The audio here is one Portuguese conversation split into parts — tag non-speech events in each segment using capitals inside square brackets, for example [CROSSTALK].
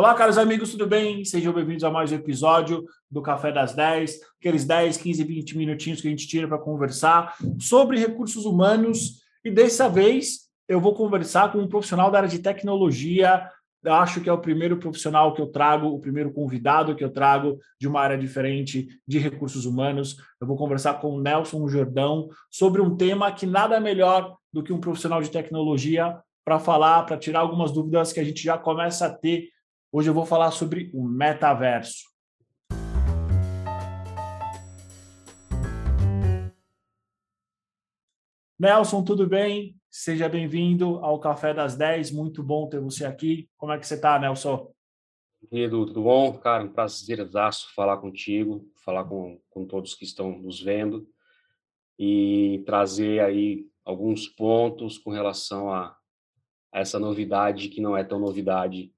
Olá, caros amigos, tudo bem? Sejam bem-vindos a mais um episódio do Café das 10, aqueles 10, 15, 20 minutinhos que a gente tira para conversar sobre recursos humanos. E dessa vez eu vou conversar com um profissional da área de tecnologia. Acho que é o primeiro profissional que eu trago, o primeiro convidado que eu trago de uma área diferente de recursos humanos. Eu vou conversar com o Nelson Jordão sobre um tema que nada melhor do que um profissional de tecnologia para falar, para tirar algumas dúvidas que a gente já começa a ter Hoje eu vou falar sobre o metaverso. Nelson, tudo bem? Seja bem-vindo ao Café das 10. Muito bom ter você aqui. Como é que você está, Nelson? Edu, tudo bom? Cara, um prazerzaço falar contigo, falar com, com todos que estão nos vendo e trazer aí alguns pontos com relação a essa novidade que não é tão novidade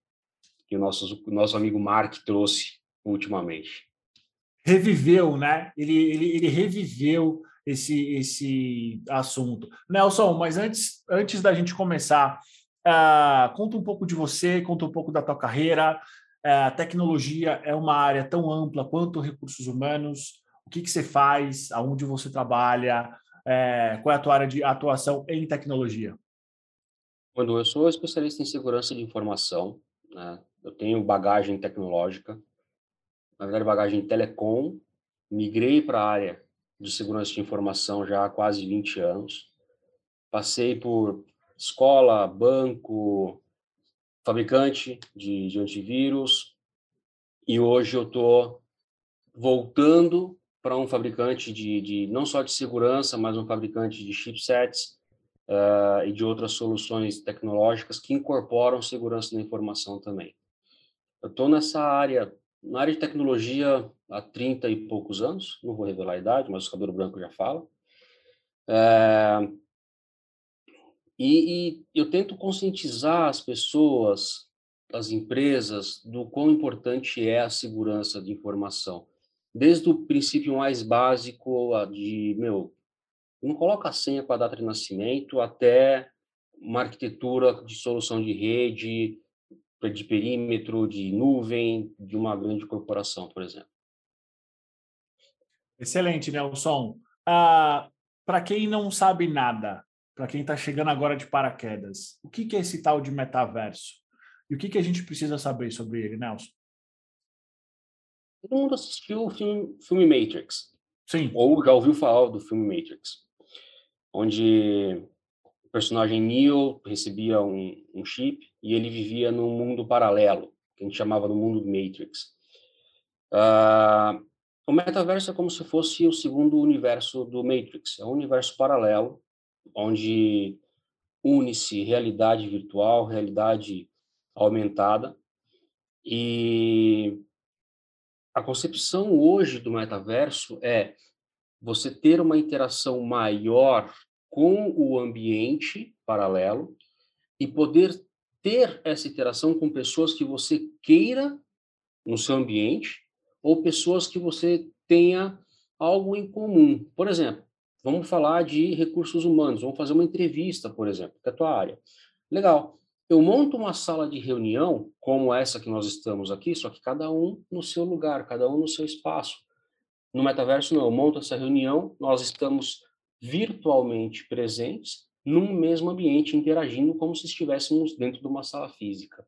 que o nosso, nosso amigo Mark trouxe ultimamente. Reviveu, né? Ele, ele, ele reviveu esse, esse assunto. Nelson, mas antes, antes da gente começar, uh, conta um pouco de você, conta um pouco da tua carreira. Uh, a tecnologia é uma área tão ampla quanto recursos humanos. O que, que você faz? Aonde você trabalha? Uh, qual é a tua área de atuação em tecnologia? Quando eu sou especialista em segurança de informação, né? Eu tenho bagagem tecnológica, na verdade, bagagem telecom. Migrei para a área de segurança de informação já há quase 20 anos. Passei por escola, banco, fabricante de, de antivírus, e hoje eu estou voltando para um fabricante de, de, não só de segurança, mas um fabricante de chipsets uh, e de outras soluções tecnológicas que incorporam segurança da informação também. Eu estou nessa área, na área de tecnologia há 30 e poucos anos, não vou revelar a idade, mas o cabelo branco já fala. É, e, e eu tento conscientizar as pessoas, as empresas, do quão importante é a segurança de informação. Desde o princípio mais básico de, meu, não coloca a senha com a data de nascimento, até uma arquitetura de solução de rede, de perímetro, de nuvem, de uma grande corporação, por exemplo. Excelente, Nelson. Ah, para quem não sabe nada, para quem está chegando agora de paraquedas, o que, que é esse tal de metaverso? E o que, que a gente precisa saber sobre ele, Nelson? Todo mundo assistiu o filme, filme Matrix. Sim. Ou já ouviu falar do filme Matrix, onde personagem Neo recebia um, um, chip e ele vivia num mundo paralelo, que a gente chamava no mundo Matrix. Uh, o metaverso é como se fosse o segundo universo do Matrix, é um universo paralelo, onde une-se realidade virtual, realidade aumentada, e a concepção hoje do metaverso é você ter uma interação maior com o ambiente paralelo e poder ter essa interação com pessoas que você queira no seu ambiente ou pessoas que você tenha algo em comum. Por exemplo, vamos falar de recursos humanos, vamos fazer uma entrevista, por exemplo, que é a tua área. Legal. Eu monto uma sala de reunião como essa que nós estamos aqui, só que cada um no seu lugar, cada um no seu espaço. No metaverso, não. Eu monto essa reunião, nós estamos virtualmente presentes num mesmo ambiente, interagindo como se estivéssemos dentro de uma sala física.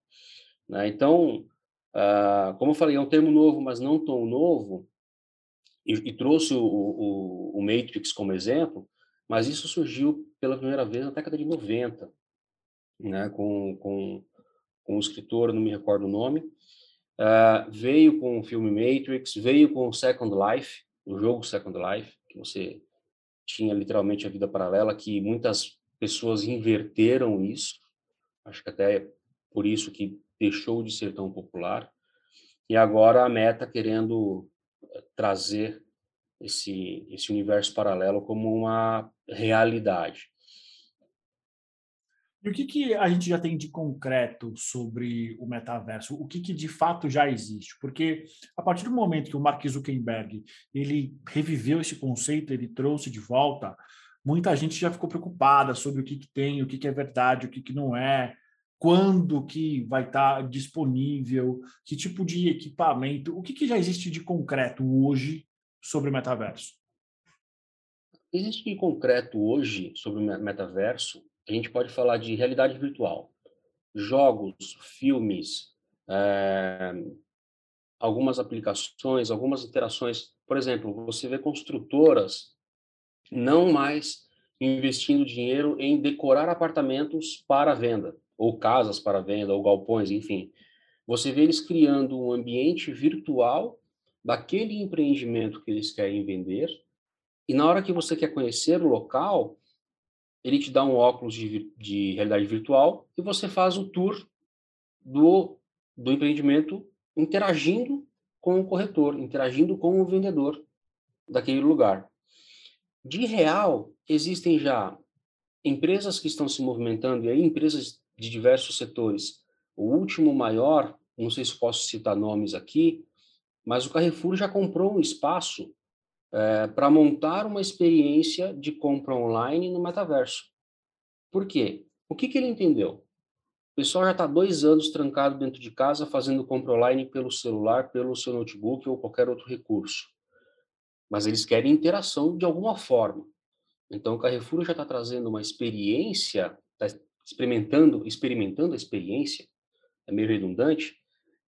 Né? Então, uh, como eu falei, é um termo novo, mas não tão novo, e, e trouxe o, o, o, Matrix como exemplo, mas isso surgiu pela primeira vez na década de 90, né? com, com, com um escritor, não me recordo o nome, uh, veio com o filme Matrix, veio com Second Life, o jogo Second Life, que você tinha literalmente a vida paralela, que muitas pessoas inverteram isso, acho que até por isso que deixou de ser tão popular, e agora a Meta querendo eh, trazer esse, esse universo paralelo como uma realidade. E o que, que a gente já tem de concreto sobre o metaverso? O que, que de fato já existe? Porque a partir do momento que o Mark Zuckerberg ele reviveu esse conceito, ele trouxe de volta, muita gente já ficou preocupada sobre o que, que tem, o que, que é verdade, o que, que não é. quando que vai estar disponível, que tipo de equipamento, o que, que já existe de concreto hoje sobre o metaverso? Existe de concreto hoje sobre o metaverso, a gente pode falar de realidade virtual, jogos, filmes, é, algumas aplicações, algumas interações. Por exemplo, você vê construtoras não mais investindo dinheiro em decorar apartamentos para venda, ou casas para venda, ou galpões, enfim. Você vê eles criando um ambiente virtual daquele empreendimento que eles querem vender, e na hora que você quer conhecer o local, ele te dá um óculos de, de realidade virtual e você faz o tour do, do empreendimento interagindo com o corretor, interagindo com o vendedor daquele lugar. De real, existem já empresas que estão se movimentando, e aí empresas de diversos setores. O último maior, não sei se posso citar nomes aqui, mas o Carrefour já comprou um espaço é, para montar uma experiência de compra online no metaverso. Por quê? O que, que ele entendeu? O pessoal já está dois anos trancado dentro de casa fazendo compra online pelo celular, pelo seu notebook ou qualquer outro recurso mas eles querem interação de alguma forma. Então, o Carrefour já está trazendo uma experiência, está experimentando, experimentando a experiência, é meio redundante,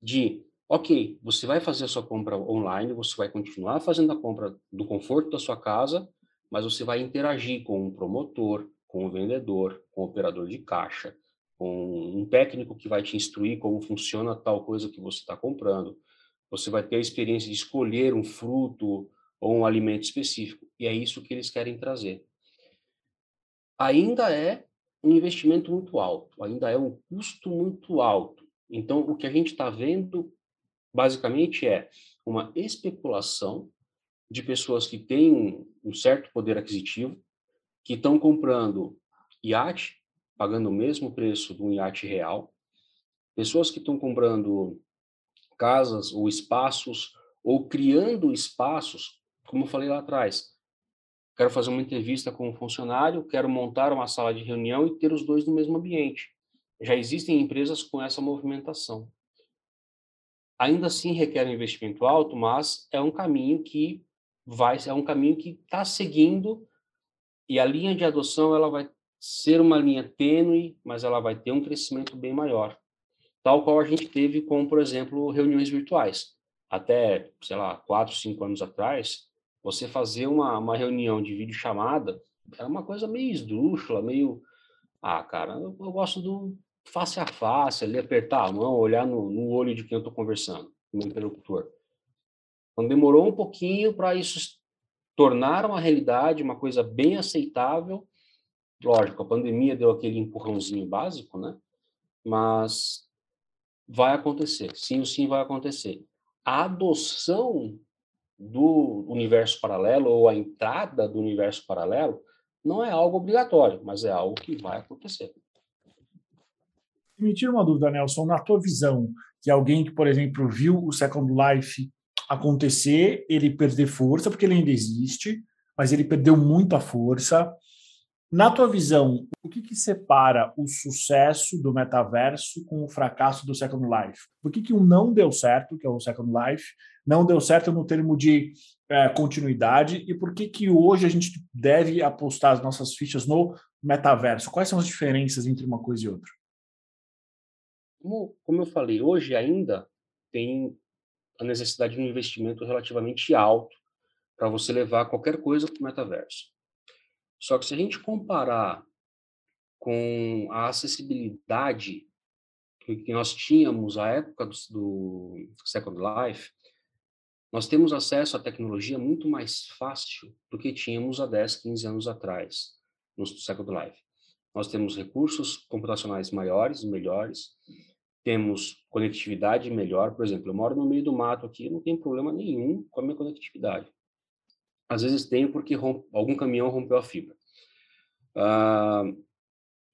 de, ok, você vai fazer a sua compra online, você vai continuar fazendo a compra do conforto da sua casa, mas você vai interagir com um promotor, com o um vendedor, com o um operador de caixa, com um técnico que vai te instruir como funciona tal coisa que você está comprando. Você vai ter a experiência de escolher um fruto, ou um alimento específico. E é isso que eles querem trazer. Ainda é um investimento muito alto, ainda é um custo muito alto. Então, o que a gente está vendo, basicamente, é uma especulação de pessoas que têm um certo poder aquisitivo, que estão comprando iate, pagando o mesmo preço de um iate real, pessoas que estão comprando casas ou espaços, ou criando espaços como eu falei lá atrás, quero fazer uma entrevista com um funcionário, quero montar uma sala de reunião e ter os dois no mesmo ambiente. Já existem empresas com essa movimentação. Ainda assim requer um investimento alto, mas é um caminho que vai, é um caminho que está seguindo e a linha de adoção ela vai ser uma linha tênue, mas ela vai ter um crescimento bem maior, tal qual a gente teve com, por exemplo, reuniões virtuais. Até, sei lá, quatro, cinco anos atrás, você fazer uma, uma reunião de videochamada era uma coisa meio esdrúxula, meio. Ah, cara, eu, eu gosto do face a face, ali apertar a mão, olhar no, no olho de quem eu estou conversando, no interlocutor. Então demorou um pouquinho para isso tornar uma realidade, uma coisa bem aceitável. Lógico, a pandemia deu aquele empurrãozinho básico, né? Mas vai acontecer, sim sim vai acontecer. A adoção do universo paralelo ou a entrada do universo paralelo não é algo obrigatório, mas é algo que vai acontecer. Me tira uma dúvida, Nelson, na tua visão, que alguém que, por exemplo, viu o Second Life acontecer, ele perder força, porque ele ainda existe, mas ele perdeu muita força. Na tua visão, o que, que separa o sucesso do metaverso com o fracasso do Second Life? Por que, que não deu certo, que é o Second Life, não deu certo no termo de é, continuidade e por que, que hoje a gente deve apostar as nossas fichas no metaverso? Quais são as diferenças entre uma coisa e outra? Como, como eu falei, hoje ainda tem a necessidade de um investimento relativamente alto para você levar qualquer coisa para o metaverso. Só que se a gente comparar com a acessibilidade que nós tínhamos à época do, do Second Life, nós temos acesso à tecnologia muito mais fácil do que tínhamos há 10, 15 anos atrás, no Second Life. Nós temos recursos computacionais maiores, melhores, temos conectividade melhor. Por exemplo, eu moro no meio do mato aqui, não tem problema nenhum com a minha conectividade. Às vezes tenho porque algum caminhão rompeu a fibra. Uh,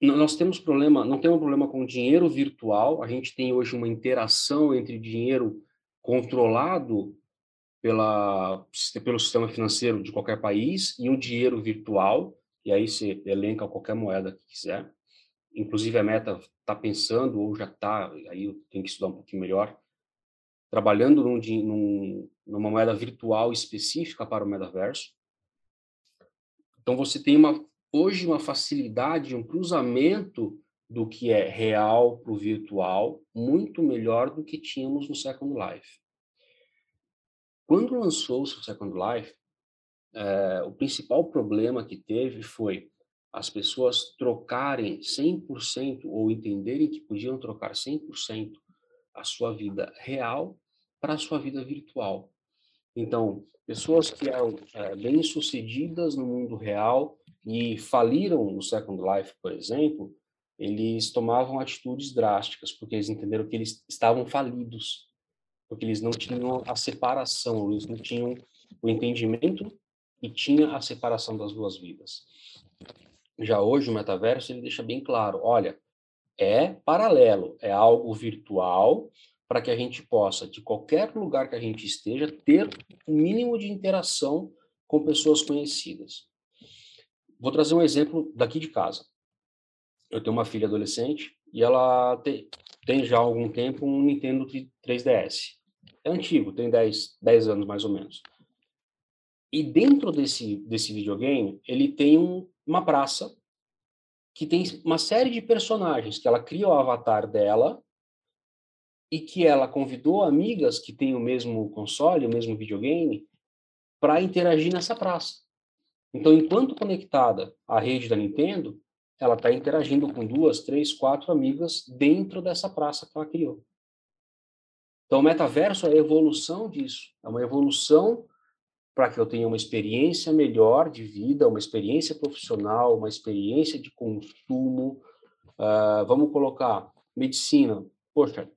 nós temos problema, não temos problema com dinheiro virtual. A gente tem hoje uma interação entre dinheiro controlado pela, pelo sistema financeiro de qualquer país e um dinheiro virtual, e aí você elenca qualquer moeda que quiser. Inclusive a Meta está pensando, ou já está, aí eu tenho que estudar um pouquinho melhor, trabalhando num, num, numa moeda virtual específica para o metaverso. Então, você tem uma, hoje uma facilidade, um cruzamento do que é real para o virtual muito melhor do que tínhamos no Second Life. Quando lançou-se o Second Life, é, o principal problema que teve foi as pessoas trocarem 100% ou entenderem que podiam trocar 100% a sua vida real para a sua vida virtual. Então, pessoas que eram é, bem-sucedidas no mundo real e faliram no Second Life, por exemplo, eles tomavam atitudes drásticas, porque eles entenderam que eles estavam falidos, porque eles não tinham a separação, eles não tinham o entendimento e tinha a separação das duas vidas. Já hoje o metaverso ele deixa bem claro, olha, é paralelo, é algo virtual para que a gente possa, de qualquer lugar que a gente esteja, ter o um mínimo de interação com pessoas conhecidas. Vou trazer um exemplo daqui de casa. Eu tenho uma filha adolescente e ela tem, tem já há algum tempo um Nintendo 3DS. É antigo, tem 10, 10 anos mais ou menos. E dentro desse, desse videogame, ele tem um, uma praça que tem uma série de personagens que ela cria o avatar dela e que ela convidou amigas que têm o mesmo console, o mesmo videogame, para interagir nessa praça. Então, enquanto conectada à rede da Nintendo, ela está interagindo com duas, três, quatro amigas dentro dessa praça que ela criou. Então, o metaverso é a evolução disso, é uma evolução para que eu tenha uma experiência melhor de vida, uma experiência profissional, uma experiência de consumo. Uh, vamos colocar medicina. Poxa,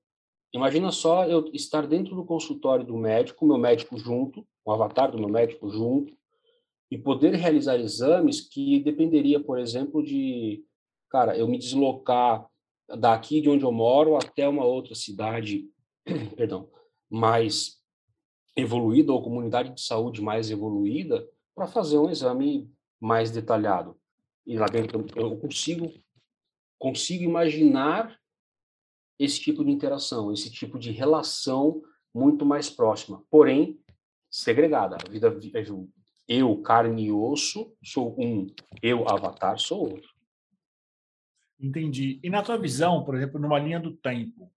imagina só eu estar dentro do consultório do médico, meu médico junto, o avatar do meu médico junto, e poder realizar exames que dependeria, por exemplo, de, cara, eu me deslocar daqui de onde eu moro até uma outra cidade, [CLEARS THROAT] perdão, mais evoluída ou comunidade de saúde mais evoluída para fazer um exame mais detalhado. E lá dentro eu consigo consigo imaginar esse tipo de interação, esse tipo de relação muito mais próxima, porém segregada. A vida eu carne e osso sou um, eu avatar sou outro. Entendi. E na tua visão, por exemplo, numa linha do tempo,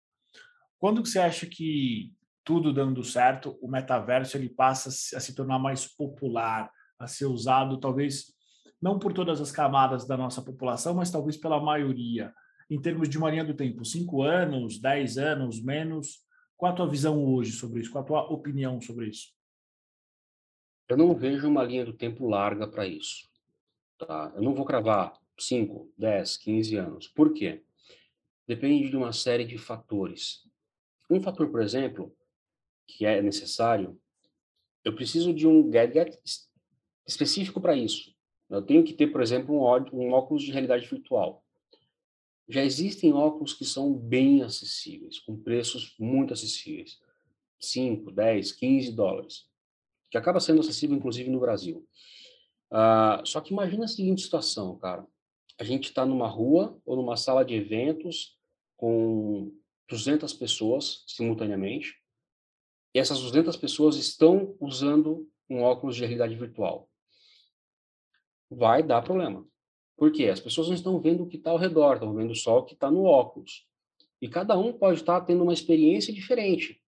quando que você acha que tudo dando certo, o metaverso ele passa a se tornar mais popular, a ser usado talvez não por todas as camadas da nossa população, mas talvez pela maioria. Em termos de uma linha do tempo, cinco anos, dez anos, menos. Qual a tua visão hoje sobre isso? Qual a tua opinião sobre isso? Eu não vejo uma linha do tempo larga para isso. Tá? Eu não vou cravar 5, 10, 15 anos. Por quê? Depende de uma série de fatores. Um fator, por exemplo, que é necessário, eu preciso de um gadget específico para isso. Eu tenho que ter, por exemplo, um, óculos de realidade virtual. Já existem óculos que são bem acessíveis, com preços muito acessíveis. 5, 10, 15 dólares. Que acaba sendo acessível, inclusive, no Brasil. Uh, só que imagina a seguinte situação, cara. A gente está numa rua ou numa sala de eventos com 200 pessoas simultaneamente essas 200 pessoas estão usando um óculos de realidade virtual. Vai dar problema. Por quê? As pessoas não estão vendo o que está ao redor, estão vendo só o que está no óculos. E cada um pode estar tá tendo uma experiência diferente.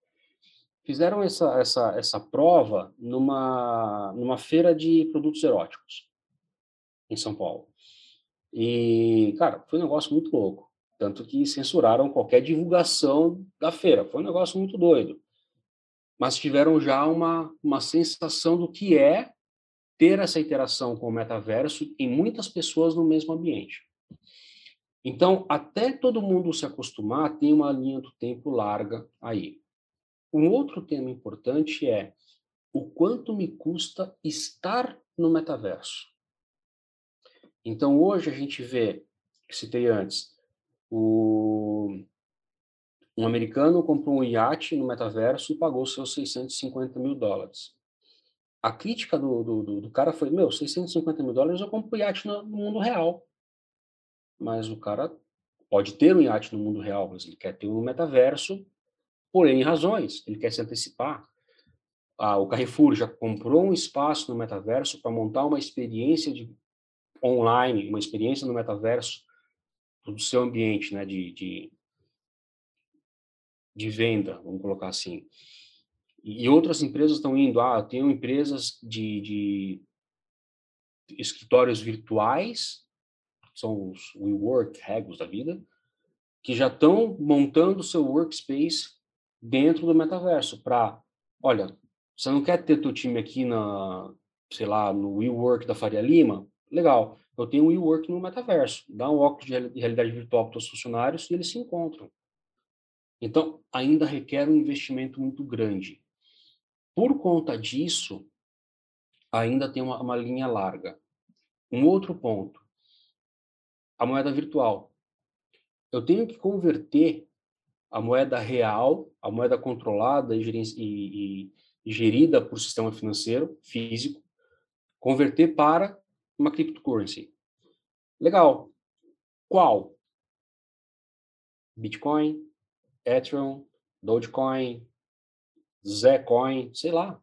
Fizeram essa, essa, essa prova numa, numa feira de produtos eróticos, em São Paulo. E, cara, foi um negócio muito louco. Tanto que censuraram qualquer divulgação da feira. Foi um negócio muito doido mas tiveram já uma, uma sensação do que é ter essa interação com o metaverso em muitas pessoas no mesmo ambiente. Então, até todo mundo se acostumar, tem uma linha do tempo larga aí. Um outro tema importante é o quanto me custa estar no metaverso. Então, hoje a gente vê, citei antes, o, um americano comprou um iate no metaverso e pagou seus 650 mil dólares. A crítica do, do, do cara foi: meu, 650 mil dólares eu compro iate no, no mundo real. Mas o cara pode ter um iate no mundo real, mas ele quer ter um no metaverso, por N razões, ele quer se antecipar. Ah, o Carrefour já comprou um espaço no metaverso para montar uma experiência de online, uma experiência no metaverso do seu ambiente, né, de, de, de venda, vamos colocar assim. E outras empresas estão indo, ah, tenho empresas de, de escritórios virtuais, são os WeWork, Regos da vida, que já estão montando seu workspace dentro do metaverso para, olha, você não quer ter teu time aqui na, sei lá, no WeWork da Faria Lima? Legal, eu tenho um WeWork no metaverso. Dá um óculos de realidade virtual para os funcionários e eles se encontram. Então, ainda requer um investimento muito grande. Por conta disso, ainda tem uma, uma linha larga. Um outro ponto, a moeda virtual. Eu tenho que converter a moeda real, a moeda controlada e, e, e gerida por sistema financeiro físico, converter para uma cryptocurrency. Legal. Qual? Bitcoin, Ethereum, Dogecoin, Zcoin, sei lá.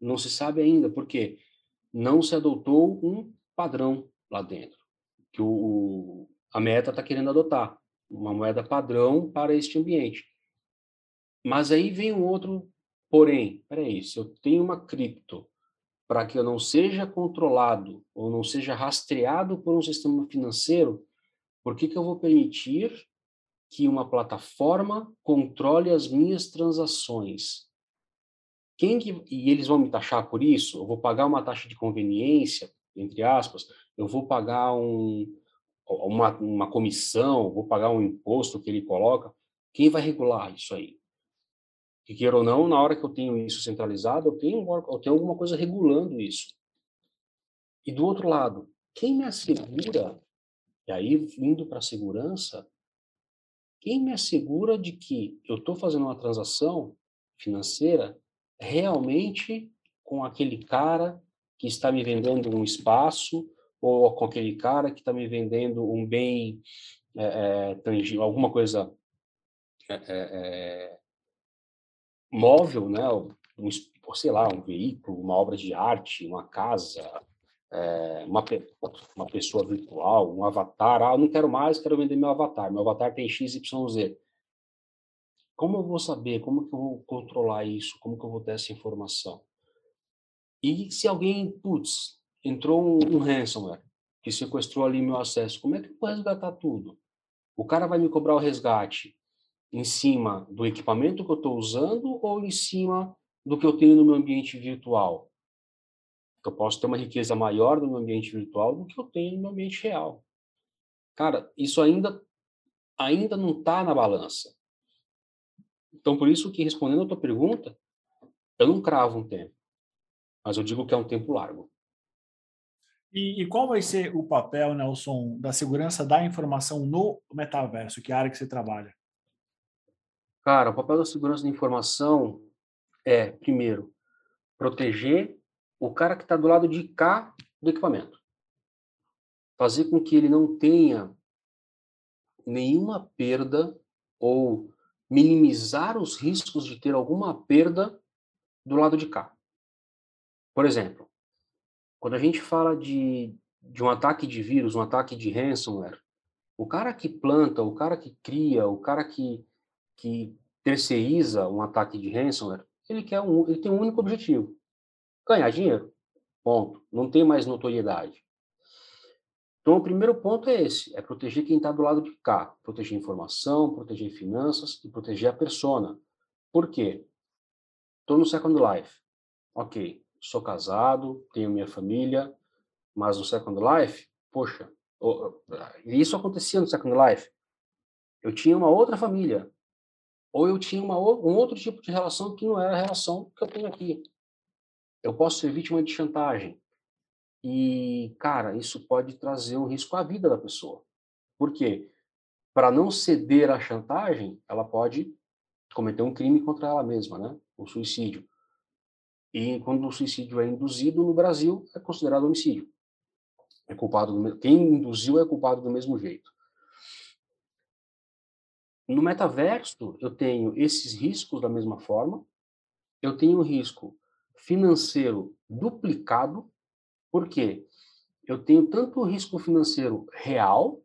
Não se sabe ainda, porque não se adotou um padrão lá dentro, que o, a meta está querendo adotar, uma moeda padrão para este ambiente. Mas aí vem um outro porém, peraí, se eu tenho uma cripto para que eu não seja controlado ou não seja rastreado por um sistema financeiro, por que, que eu vou permitir que uma plataforma controle as minhas transações? Quem que, e eles vão me taxar por isso? Eu vou pagar uma taxa de conveniência, entre aspas, eu vou pagar um, uma, uma comissão, vou pagar um imposto que ele coloca. Quem vai regular isso aí? Que queira ou não, na hora que eu tenho isso centralizado, eu tenho, eu tenho alguma coisa regulando isso. E do outro lado, quem me assegura, e aí indo para a segurança, quem me assegura de que eu estou fazendo uma transação financeira realmente com aquele cara que está me vendendo um espaço ou com aquele cara que está me vendendo um bem é, é, tangível, alguma coisa é, móvel, né? Um, sei lá, um veículo, uma obra de arte, uma casa, uma, uma pessoa virtual, um avatar. Ah, eu não quero mais, quero vender meu avatar. Meu avatar tem XYZ. Como eu vou saber? Como que eu vou controlar isso? Como que eu vou ter essa informação? E se alguém, putz, entrou um, um ransomware que sequestrou ali meu acesso, como é que eu vou resgatar tudo? O cara vai me cobrar o resgate em cima do equipamento que eu estou usando ou em cima do que eu tenho no meu ambiente virtual? Eu posso ter uma riqueza maior no meu ambiente virtual do que eu tenho no meu ambiente real. Cara, isso ainda ainda não está na balança. Então, por isso que, respondendo a tua pergunta, eu não cravo um tempo, mas eu digo que é um tempo largo. E, e, qual vai ser o papel, Nelson, da segurança da informação no metaverso, que área que você trabalha? Cara, o papel da segurança da informação é, primeiro, proteger o cara que está do lado de cá do equipamento. Fazer com que ele não tenha nenhuma perda ou minimizar os riscos de ter alguma perda do lado de cá. Por exemplo, quando a gente fala de, de um ataque de vírus, um ataque de ransomware, o cara que planta, o cara que cria, o cara que, que terceiriza um ataque de ransomware, ele, quer um, ele tem um único objetivo: ganhar dinheiro. Ponto. Não tem mais notoriedade. Então, o primeiro ponto é esse: é proteger quem está do lado de cá, proteger informação, proteger finanças e proteger a persona. Por quê? Estou no Second Life. Ok, sou casado, tenho minha família, mas no Second Life, poxa, isso acontecia no Second Life. Eu tinha uma outra família, ou eu tinha uma, um outro tipo de relação que não era a relação que eu tenho aqui. Eu posso ser vítima de chantagem, e, cara, isso pode trazer um risco à vida da pessoa. Por quê? Para não ceder à chantagem, ela pode cometer um crime contra ela mesma, né? Um suicídio. E quando o suicídio é induzido no Brasil, é considerado homicídio. É culpado do, quem induziu é culpado do mesmo jeito. no metaverso, eu tenho esses riscos da mesma forma, eu tenho um risco financeiro duplicado, por quê? Eu tenho tanto o risco financeiro real,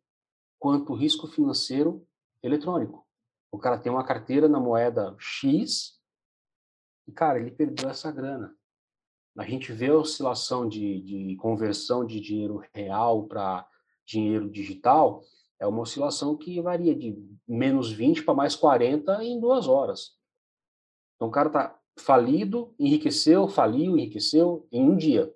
quanto o risco financeiro eletrônico. O cara tem uma carteira na moeda X, e, cara, ele perdeu essa grana. A gente vê a oscilação de, de conversão de dinheiro real para dinheiro digital, é uma oscilação que varia de menos 20 para mais 40 em duas horas. Então o cara está falido, enriqueceu, faliu, enriqueceu em um dia.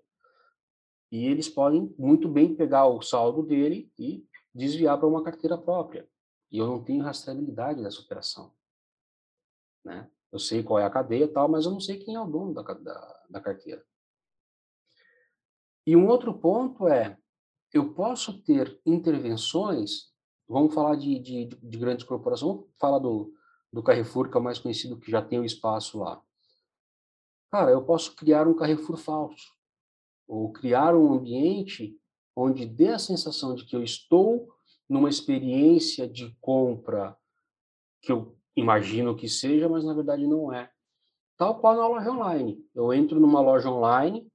E eles podem muito bem pegar o saldo dele e desviar para uma carteira própria. E eu não tenho rastreabilidade dessa operação. Né? Eu sei qual é a cadeia tal, mas eu não sei quem é o dono da, da, da carteira. E um outro ponto é, eu posso ter intervenções Vamos falar de, de, de grandes corporações, vamos falar do, do Carrefour, que é o mais conhecido, que já tem o espaço lá. Cara, eu posso criar um Carrefour falso, ou criar um ambiente onde dê a sensação de que eu estou numa experiência de compra que eu imagino que seja, mas na verdade não é. Tal qual na loja online. Eu entro numa loja online,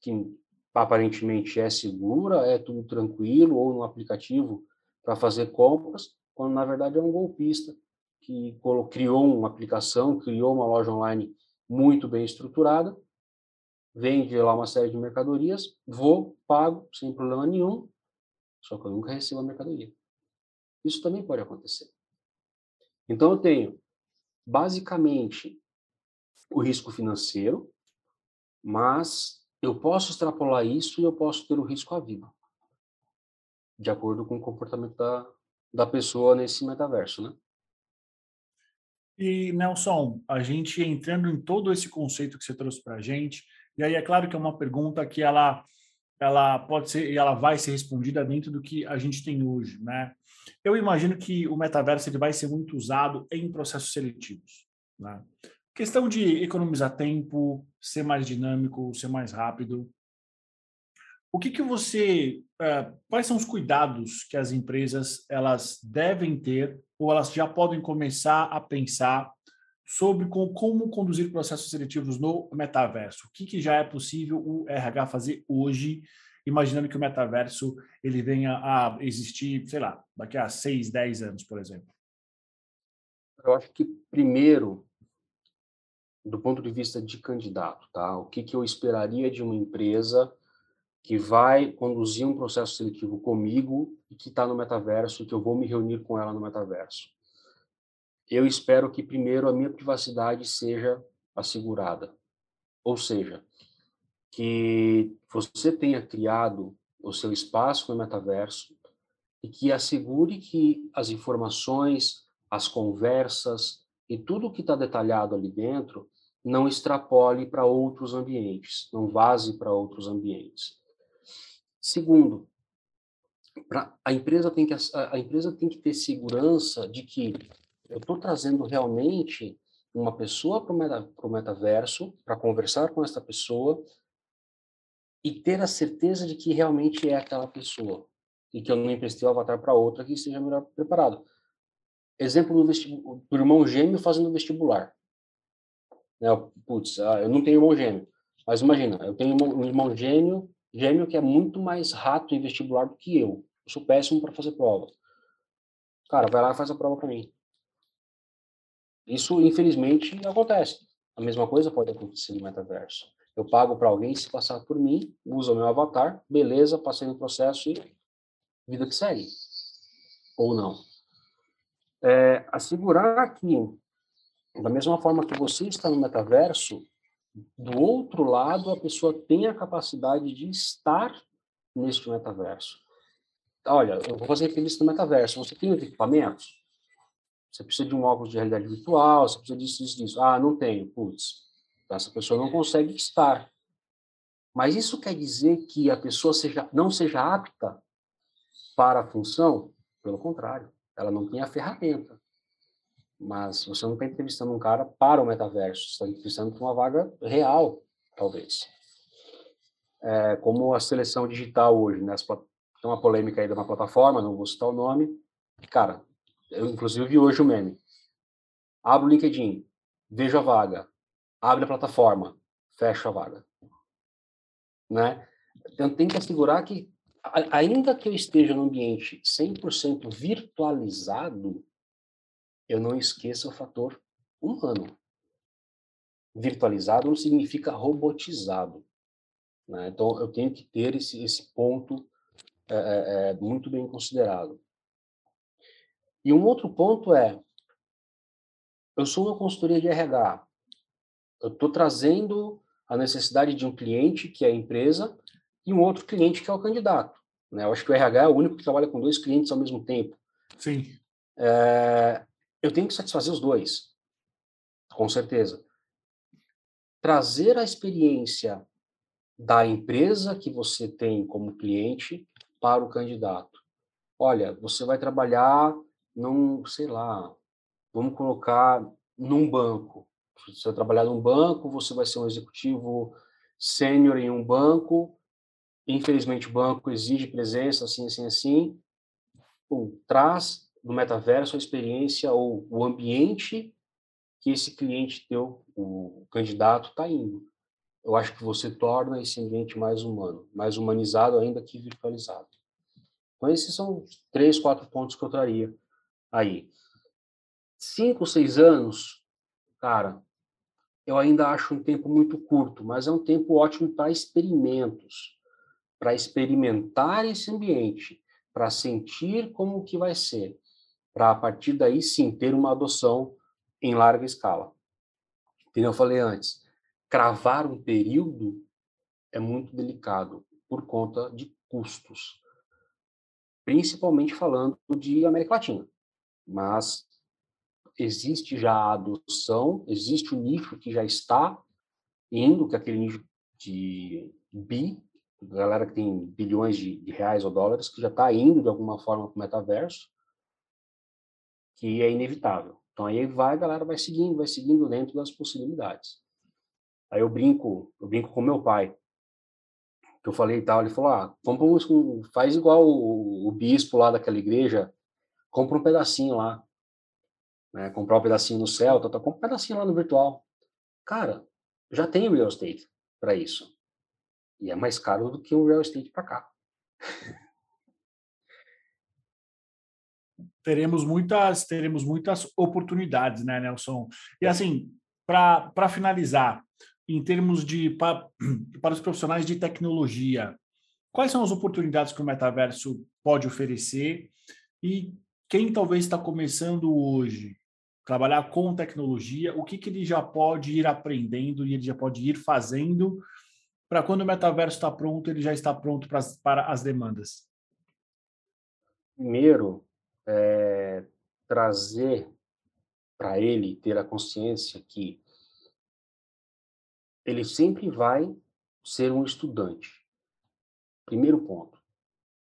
que aparentemente é segura, é tudo tranquilo, ou no aplicativo para fazer compras, quando na verdade é um golpista que criou uma aplicação, criou uma loja online muito bem estruturada, vende lá uma série de mercadorias, vou, pago, sem problema nenhum, só que eu nunca recebo a mercadoria. Isso também pode acontecer. Então, eu tenho, basicamente, o risco financeiro, mas eu posso extrapolar isso e eu posso ter o risco à vida de acordo com o comportamento da, da pessoa nesse metaverso, né? E, Nelson, a gente entrando em todo esse conceito que você trouxe para a gente, e aí é claro que é uma pergunta que ela, ela pode ser e ela vai ser respondida dentro do que a gente tem hoje, né? Eu imagino que o metaverso ele vai ser muito usado em processos seletivos, né? Questão de economizar tempo, ser mais dinâmico, ser mais rápido. O que, que você, uh, quais são os cuidados que as empresas elas devem ter ou elas já podem começar a pensar sobre com, como conduzir processos seletivos no metaverso? O que, que já é possível o RH fazer hoje, imaginando que o metaverso ele venha a existir, sei lá, daqui a seis, dez anos, por exemplo? Eu acho que primeiro do ponto de vista de candidato, tá? O que, que eu esperaria de uma empresa que vai conduzir um processo seletivo comigo e que está no metaverso, e que eu vou me reunir com ela no metaverso. Eu espero que primeiro a minha privacidade seja assegurada. Ou seja, que você tenha criado o seu espaço no metaverso e que assegure que as informações, as conversas e tudo que está detalhado ali dentro não extrapole para outros ambientes, não vaze para outros ambientes. Segundo, pra, a, empresa tem que, a, a empresa tem que ter segurança de que eu estou trazendo realmente uma pessoa para o meta, metaverso, para conversar com essa pessoa e ter a certeza de que realmente é aquela pessoa e que eu não emprestei o avatar para outra que esteja melhor preparado. Exemplo do, do irmão gêmeo fazendo vestibular. Né? Putz, ah, eu não tenho irmão gêmeo, mas imagina, eu tenho um irmão gêmeo gêmeo que é muito mais rato em vestibular do que eu. Eu sou péssimo para fazer prova. Cara, vai lá e faz a prova para mim. Isso, infelizmente, acontece. A mesma coisa pode acontecer no metaverso. Eu pago para alguém se passar por mim, usa o meu avatar, beleza, passei no processo e vida que segue. Ou não. É, assegurar que, da mesma forma que você está no metaverso, do outro lado, a pessoa tem a capacidade de estar neste metaverso. Olha, eu vou fazer entrevista no metaverso. Você tem os equipamentos? Você precisa de um óculos de realidade virtual, você precisa disso, disso, disso. Ah, não tenho. Putz, essa pessoa não consegue estar. Mas isso quer dizer que a pessoa seja, não seja apta para a função? Pelo contrário, ela não tem a ferramenta. Mas você não está entrevistando um cara para o metaverso, você está entrevistando para uma vaga real, talvez. É, como a seleção digital hoje, né? Tem uma polêmica aí de uma plataforma, não vou citar o nome. Cara, Eu, inclusive, vi hoje o meme. Abro o LinkedIn, vejo a vaga, abre a plataforma, fecho a vaga. Né? Então, tem que assegurar que, ainda que eu esteja num ambiente 100% virtualizado, eu não esqueça o fator humano. Virtualizado não significa robotizado. Né? Então, eu tenho que ter esse, esse ponto é, é, muito bem considerado. E um outro ponto é, eu sou uma consultoria de RH, eu estou trazendo a necessidade de um cliente, que é a empresa, e um outro cliente, que é o candidato. Né? Eu acho que o RH é o único que trabalha com dois clientes ao mesmo tempo. Sim. É, eu tenho que satisfazer os dois, com certeza. Trazer a experiência da empresa que você tem como cliente para o candidato. Olha, você vai trabalhar num, sei lá, vamos colocar num banco. Você vai trabalhar num banco, você vai ser um executivo sênior em um banco. Infelizmente, o banco exige presença, assim, assim, assim. Pum, traz do metaverso a experiência ou o ambiente que esse cliente teu, o candidato, está indo. Eu acho que você torna esse ambiente mais humano, mais humanizado ainda que virtualizado. Então, esses são três, quatro pontos que eu traria aí. Cinco, seis anos, cara, eu ainda acho um tempo muito curto, mas é um tempo ótimo para experimentos, para experimentar esse ambiente, para sentir como que vai ser para a partir daí sim ter uma adoção em larga escala. Como eu falei antes, cravar um período é muito delicado por conta de custos, principalmente falando de América Latina. Mas existe já a adoção, existe o nicho que já está indo, que é aquele nicho de bi, galera que tem bilhões de, de reais ou dólares, que já está indo de alguma forma para o metaverso, que é inevitável. Então aí vai, a galera vai seguindo, vai seguindo dentro das possibilidades. Aí eu brinco, eu brinco com meu pai, que eu falei e tal, ele falou, ah, vamos, faz igual o, o, bispo lá daquela igreja, compra um pedacinho lá, né, comprar um pedacinho no céu, tá, tá, compra um pedacinho lá no virtual. Cara, já tem real estate para isso. E é mais caro do que um real estate para cá. [LAUGHS] teremos muitas, teremos muitas oportunidades, né, Nelson? E assim, para finalizar, em termos de para, [CLEARS THROAT] para os profissionais de tecnologia, quais são as oportunidades que o metaverso pode oferecer e quem talvez está começando hoje trabalhar com tecnologia, o que, que ele já pode ir aprendendo e ele já pode ir fazendo para quando o metaverso está pronto, ele já está pronto para, para as demandas? Primeiro, é, trazer para ele ter a consciência que ele sempre vai ser um estudante. Primeiro ponto.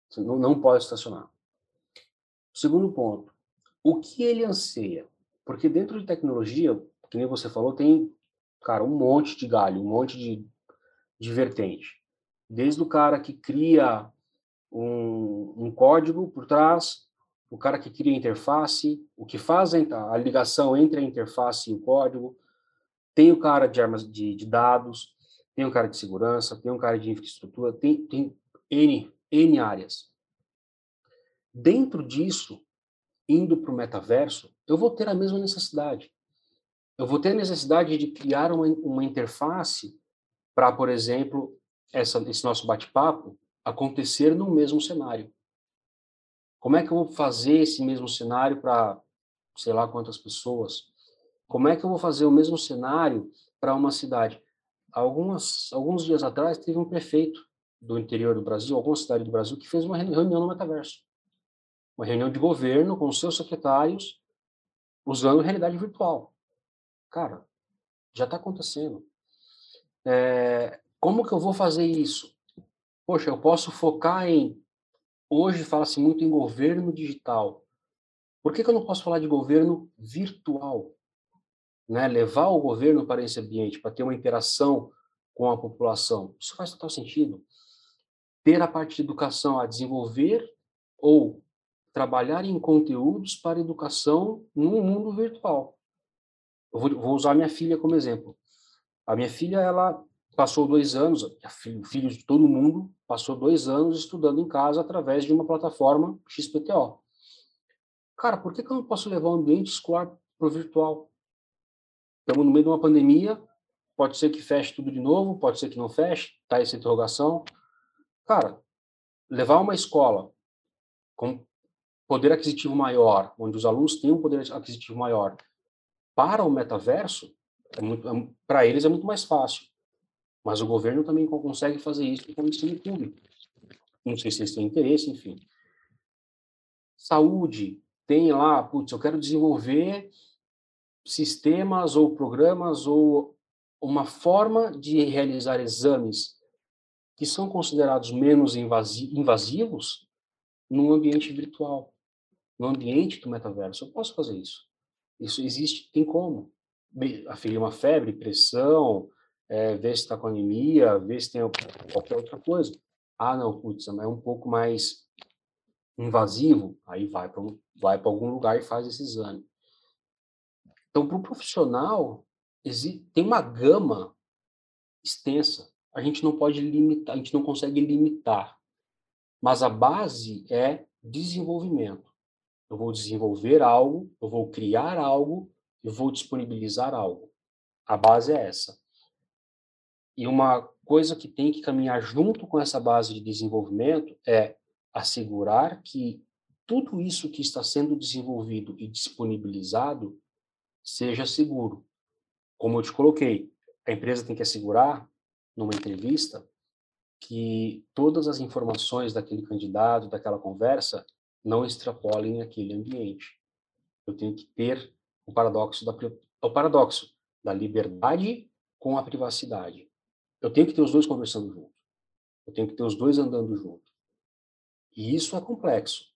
Você não, não pode estacionar. Segundo ponto. O que ele anseia? Porque dentro de tecnologia, que nem você falou, tem, cara, um monte de galho, um monte de, de vertente. Desde o cara que cria um, um código por trás, o cara que cria a interface, o que faz a ligação entre a interface e o código, tem o cara de armas de, de dados, tem um cara de segurança, tem um cara de infraestrutura, tem, tem N, N áreas. Dentro disso, indo para o metaverso, eu vou ter a mesma necessidade. Eu vou ter a necessidade de criar uma, uma interface para, por exemplo, essa, esse nosso bate-papo acontecer no mesmo cenário. Como é que eu vou fazer esse mesmo cenário para sei lá quantas pessoas? Como é que eu vou fazer o mesmo cenário para uma cidade? Algumas, alguns dias atrás, teve um prefeito do interior do Brasil, alguma cidade do Brasil, que fez uma reunião no metaverso. Uma reunião de governo com seus secretários, usando realidade virtual. Cara, já está acontecendo. É, como que eu vou fazer isso? Poxa, eu posso focar em Hoje fala-se muito em governo digital. Por que, que eu não posso falar de governo virtual? Né? Levar o governo para esse ambiente, para ter uma interação com a população. Isso faz total sentido. Ter a parte de educação a desenvolver ou trabalhar em conteúdos para educação no mundo virtual. Eu vou, vou usar minha filha como exemplo. A minha filha, ela passou dois anos, filho, filho de todo mundo, passou dois anos estudando em casa através de uma plataforma XPTO. Cara, por que, que eu não posso levar o ambiente escolar para o virtual? Estamos no meio de uma pandemia, pode ser que feche tudo de novo, pode ser que não feche, tá essa interrogação. Cara, levar uma escola com poder aquisitivo maior, onde os alunos têm um poder aquisitivo maior, para o metaverso, é é, para eles é muito mais fácil. Mas o governo também consegue fazer isso com o ensino público. Não sei se eles têm interesse, enfim. Saúde, tem lá, putz, eu quero desenvolver sistemas ou programas ou uma forma de realizar exames que são considerados menos invasivos num ambiente virtual, no ambiente do metaverso. Eu posso fazer isso. Isso existe, tem como. Aferir uma febre, pressão, é, ver se está com anemia, ver se tem qualquer outra coisa. Ah, não, putz, é um pouco mais invasivo, aí vai para vai algum lugar e faz esse exame. Então, para o profissional, tem uma gama extensa. A gente não pode limitar, a gente não consegue limitar. Mas a base é desenvolvimento. Eu vou desenvolver algo, eu vou criar algo, eu vou disponibilizar algo. A base é essa. E uma coisa que tem que caminhar junto com essa base de desenvolvimento é assegurar que tudo isso que está sendo desenvolvido e disponibilizado seja seguro. Como eu te coloquei, a empresa tem que assegurar, numa entrevista, que todas as informações daquele candidato, daquela conversa, não extrapolem aquele ambiente. Eu tenho que ter o paradoxo da o paradoxo da liberdade com a privacidade. Eu tenho que ter os dois conversando junto. Eu tenho que ter os dois andando junto. E isso é complexo,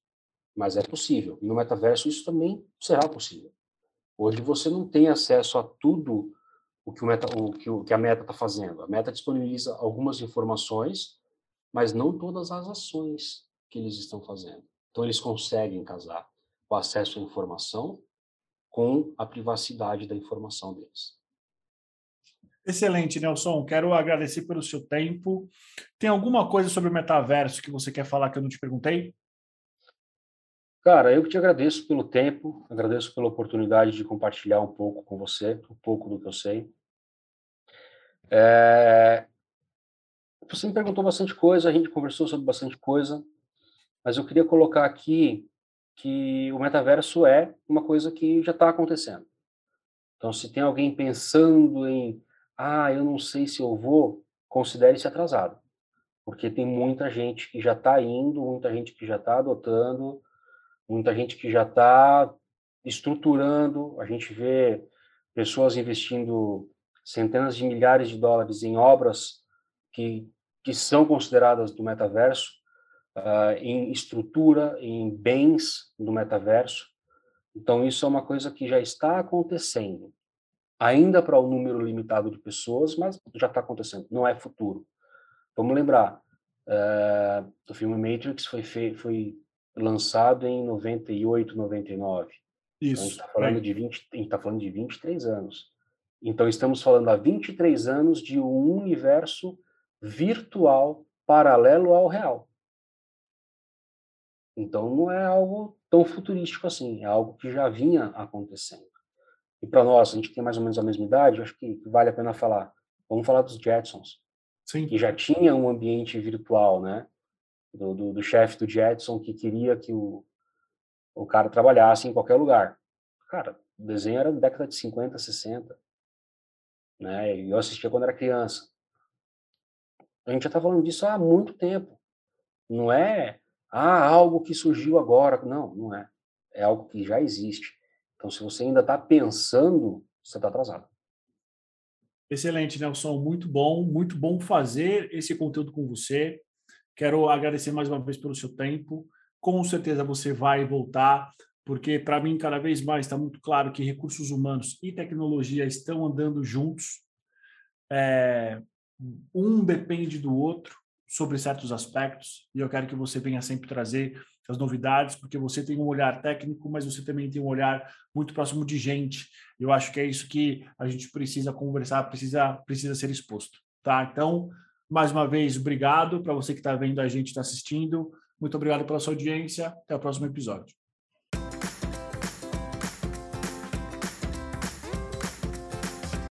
mas é possível. No metaverso isso também será possível. Hoje você não tem acesso a tudo o que, o meta, o o, que a meta está fazendo. A meta disponibiliza algumas informações, mas não todas as ações que eles estão fazendo. Então, eles conseguem casar o acesso à informação com a privacidade da informação deles. Excelente, Nelson. Quero agradecer pelo seu tempo. Tem alguma coisa sobre o metaverso que você quer falar que eu não te perguntei? Cara, eu que te agradeço pelo tempo, agradeço pela oportunidade de compartilhar um pouco com você, um pouco do que eu sei. É... Você me perguntou bastante coisa, a gente conversou sobre bastante coisa mas eu queria colocar aqui que o metaverso é uma coisa que já está acontecendo. Então, se tem alguém pensando em, ah, eu não sei se eu vou, considere-se atrasado, porque tem muita gente que já está indo, muita gente que já está adotando, muita gente que já está estruturando. A gente vê pessoas investindo centenas de milhares de dólares em obras que, que são consideradas do metaverso, uh, em estrutura, em bens do metaverso. Então, isso é uma coisa que já está acontecendo, ainda para o um número limitado de pessoas, mas já está acontecendo, não é futuro. Vamos lembrar, uh, o filme Matrix foi, foi lançado em 98, 99. Isso. Então, a gente está falando, é. de 20, a gente tá falando de 23 anos. Então, estamos falando há 23 anos de um universo virtual paralelo ao real. Então, não é algo tão futurístico assim, é algo que já vinha acontecendo. E para nós, a gente tem mais ou menos a mesma idade, acho que vale a pena falar. Vamos falar dos Jetsons, Sim. que já tinha um ambiente virtual, né? Do, do, do chefe do Jetson que queria que o, o cara trabalhasse em qualquer lugar. Cara, o desenho era da década de 50, 60. Né? Eu assistia quando era criança. A gente já está falando disso há muito tempo. Não é ah, algo que surgiu agora. Não, não é. É algo que já existe. Então, se você ainda está pensando, você está atrasado. Excelente, Nelson. Muito bom, muito bom fazer esse conteúdo com você. Quero agradecer mais uma vez pelo seu tempo. Com certeza você vai voltar, porque para mim, cada vez mais está muito claro que recursos humanos e tecnologia estão andando juntos. É, um depende do outro sobre certos aspectos, e eu quero que você venha sempre trazer as novidades, porque você tem um olhar técnico, mas você também tem um olhar muito próximo de gente. Eu acho que é isso que a gente precisa conversar, precisa, precisa ser exposto. Tá? Então, mais uma vez, obrigado para você que está vendo a gente, está assistindo. Muito obrigado pela sua audiência. Até o próximo episódio.